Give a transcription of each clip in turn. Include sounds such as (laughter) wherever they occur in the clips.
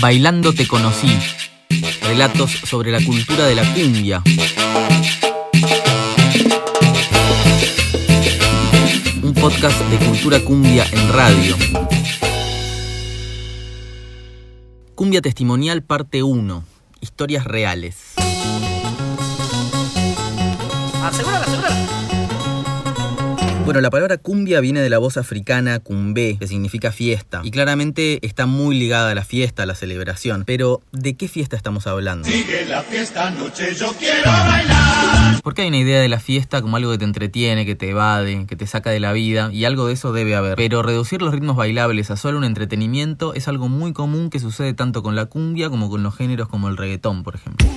Bailando te conocí. Relatos sobre la cultura de la cumbia. Un podcast de cultura cumbia en radio. Cumbia Testimonial parte 1. Historias reales. Asegúrala, asegúrala. Bueno, la palabra cumbia viene de la voz africana cumbé, que significa fiesta, y claramente está muy ligada a la fiesta, a la celebración. Pero, ¿de qué fiesta estamos hablando? Sigue la fiesta noche, yo quiero bailar. Porque hay una idea de la fiesta como algo que te entretiene, que te evade, que te saca de la vida, y algo de eso debe haber. Pero reducir los ritmos bailables a solo un entretenimiento es algo muy común que sucede tanto con la cumbia como con los géneros como el reggaetón, por ejemplo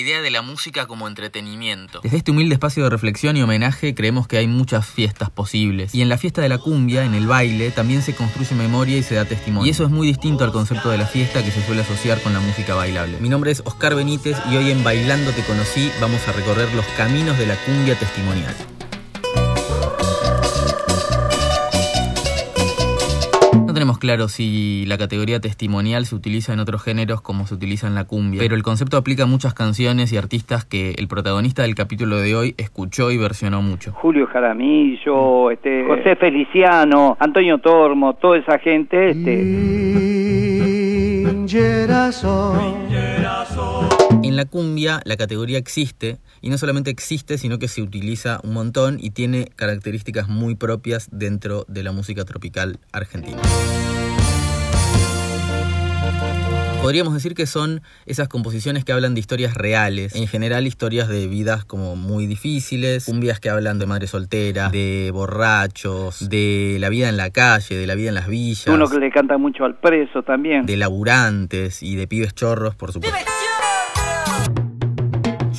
idea de la música como entretenimiento. Desde este humilde espacio de reflexión y homenaje creemos que hay muchas fiestas posibles. Y en la fiesta de la cumbia, en el baile, también se construye memoria y se da testimonio. Y eso es muy distinto al concepto de la fiesta que se suele asociar con la música bailable. Mi nombre es Oscar Benítez y hoy en Bailando Te Conocí vamos a recorrer los caminos de la cumbia testimonial. Claro si la categoría testimonial se utiliza en otros géneros como se utiliza en la cumbia, pero el concepto aplica a muchas canciones y artistas que el protagonista del capítulo de hoy escuchó y versionó mucho. Julio Jaramillo, este, José Feliciano, Antonio Tormo, toda esa gente. Este. En la cumbia la categoría existe y no solamente existe, sino que se utiliza un montón y tiene características muy propias dentro de la música tropical argentina. Podríamos decir que son esas composiciones que hablan de historias reales, en general historias de vidas como muy difíciles, cumbias que hablan de madres solteras, de borrachos, de la vida en la calle, de la vida en las villas. Uno que le canta mucho al preso también. De laburantes y de pibes chorros, por supuesto.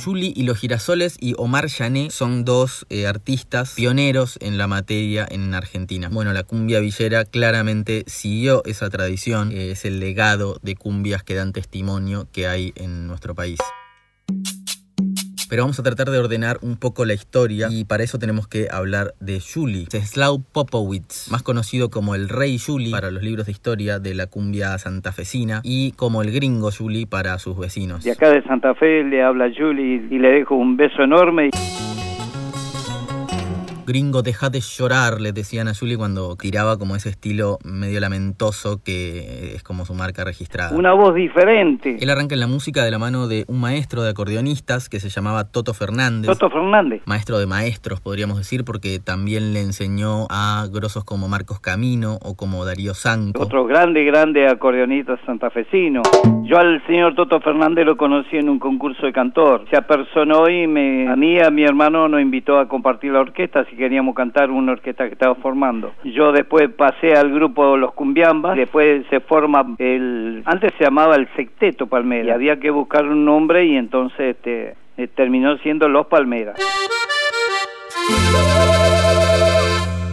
Juli y los girasoles y Omar Yané son dos eh, artistas pioneros en la materia en Argentina. Bueno, la cumbia villera claramente siguió esa tradición, eh, es el legado de cumbias que dan testimonio que hay en nuestro país pero vamos a tratar de ordenar un poco la historia y para eso tenemos que hablar de Juli, Czeslaw Popowitz, más conocido como el Rey Juli para los libros de historia de la cumbia santafesina y como el gringo Juli para sus vecinos. De acá de Santa Fe le habla Juli y le dejo un beso enorme. Gringo, deja de llorar, le decían a Julie cuando tiraba como ese estilo medio lamentoso que es como su marca registrada. Una voz diferente. Él arranca en la música de la mano de un maestro de acordeonistas que se llamaba Toto Fernández. Toto Fernández. Maestro de maestros, podríamos decir, porque también le enseñó a grosos como Marcos Camino o como Darío Sanco. Otro grande, grande acordeonista santafesino. Yo al señor Toto Fernández lo conocí en un concurso de cantor. Se apersonó y me, a mí a mi hermano nos invitó a compartir la orquesta, si queríamos cantar una orquesta que estaba formando. Yo después pasé al grupo Los Cumbiambas, después se forma el... Antes se llamaba el Secteto Palmera, y había que buscar un nombre y entonces este, terminó siendo Los Palmeras. (laughs)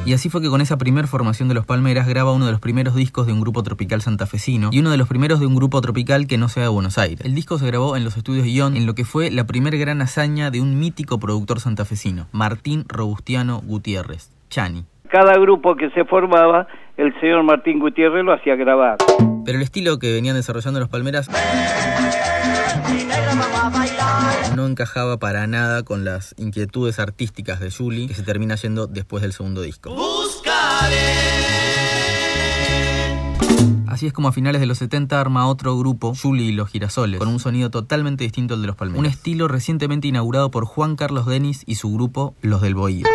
Y así fue que con esa primer formación de los Palmeras graba uno de los primeros discos de un grupo tropical santafesino y uno de los primeros de un grupo tropical que no sea de Buenos Aires. El disco se grabó en los estudios Ion en lo que fue la primer gran hazaña de un mítico productor santafesino, Martín Robustiano Gutiérrez, Chani. Cada grupo que se formaba, el señor Martín Gutiérrez lo hacía grabar. Pero el estilo que venían desarrollando los Palmeras no encajaba para nada con las inquietudes artísticas de Julie, que se termina yendo después del segundo disco. Así es como a finales de los 70 arma otro grupo, Julie y los Girasoles, con un sonido totalmente distinto al de los Palmeras. Un estilo recientemente inaugurado por Juan Carlos Denis y su grupo, Los del Bohío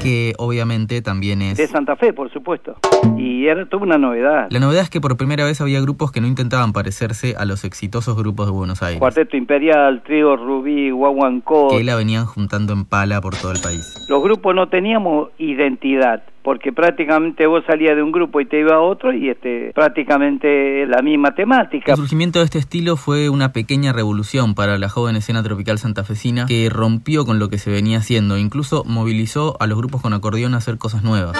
que obviamente también es... De Santa Fe, por supuesto. Y era toda una novedad. La novedad es que por primera vez había grupos que no intentaban parecerse a los exitosos grupos de Buenos Aires. Cuarteto Imperial, Trío Rubí, Guaguancó. Que la venían juntando en pala por todo el país. Los grupos no teníamos identidad porque prácticamente vos salías de un grupo y te iba a otro y este prácticamente la misma temática. El surgimiento de este estilo fue una pequeña revolución para la joven escena tropical santafesina que rompió con lo que se venía haciendo, incluso movilizó a los grupos con acordeón a hacer cosas nuevas.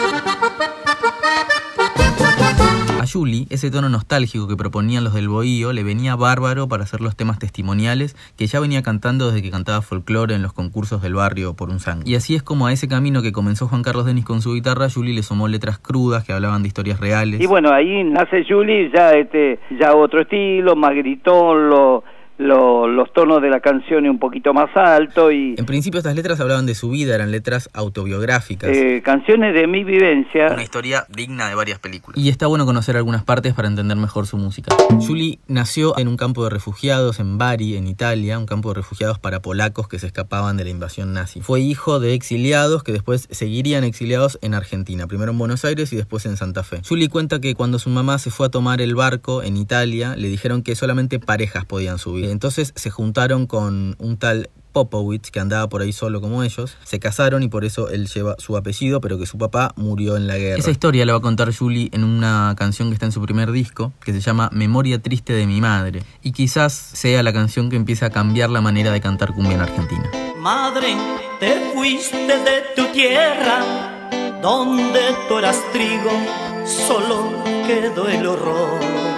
Julie, ese tono nostálgico que proponían los del bohío le venía bárbaro para hacer los temas testimoniales que ya venía cantando desde que cantaba folclore en los concursos del barrio por un sangre. Y así es como a ese camino que comenzó Juan Carlos Denis con su guitarra, Julie le sumó letras crudas que hablaban de historias reales. Y bueno, ahí nace Julie, ya este, ya otro estilo, más lo los tonos de la canción un poquito más alto y... En principio estas letras hablaban de su vida, eran letras autobiográficas. Eh, canciones de mi vivencia. Una historia digna de varias películas. Y está bueno conocer algunas partes para entender mejor su música. Julie nació en un campo de refugiados en Bari, en Italia, un campo de refugiados para polacos que se escapaban de la invasión nazi. Fue hijo de exiliados que después seguirían exiliados en Argentina, primero en Buenos Aires y después en Santa Fe. Julie cuenta que cuando su mamá se fue a tomar el barco en Italia, le dijeron que solamente parejas podían subir. Entonces se juntaron con un tal Popowitz, que andaba por ahí solo como ellos, se casaron y por eso él lleva su apellido, pero que su papá murió en la guerra. Esa historia la va a contar Julie en una canción que está en su primer disco, que se llama Memoria Triste de mi Madre, y quizás sea la canción que empieza a cambiar la manera de cantar cumbia en Argentina. Madre, te fuiste de tu tierra, donde tú eras trigo, solo quedó el horror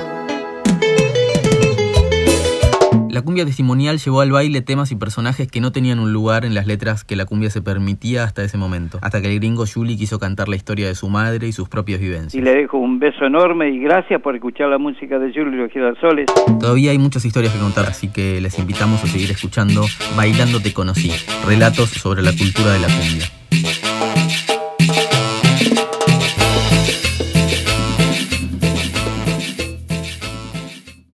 La cumbia testimonial llevó al baile temas y personajes que no tenían un lugar en las letras que la cumbia se permitía hasta ese momento, hasta que el gringo Julie quiso cantar la historia de su madre y sus propias vivencias. Y le dejo un beso enorme y gracias por escuchar la música de Julie los Girasoles. Todavía hay muchas historias que contar, así que les invitamos a seguir escuchando Bailando te conocí, relatos sobre la cultura de la cumbia.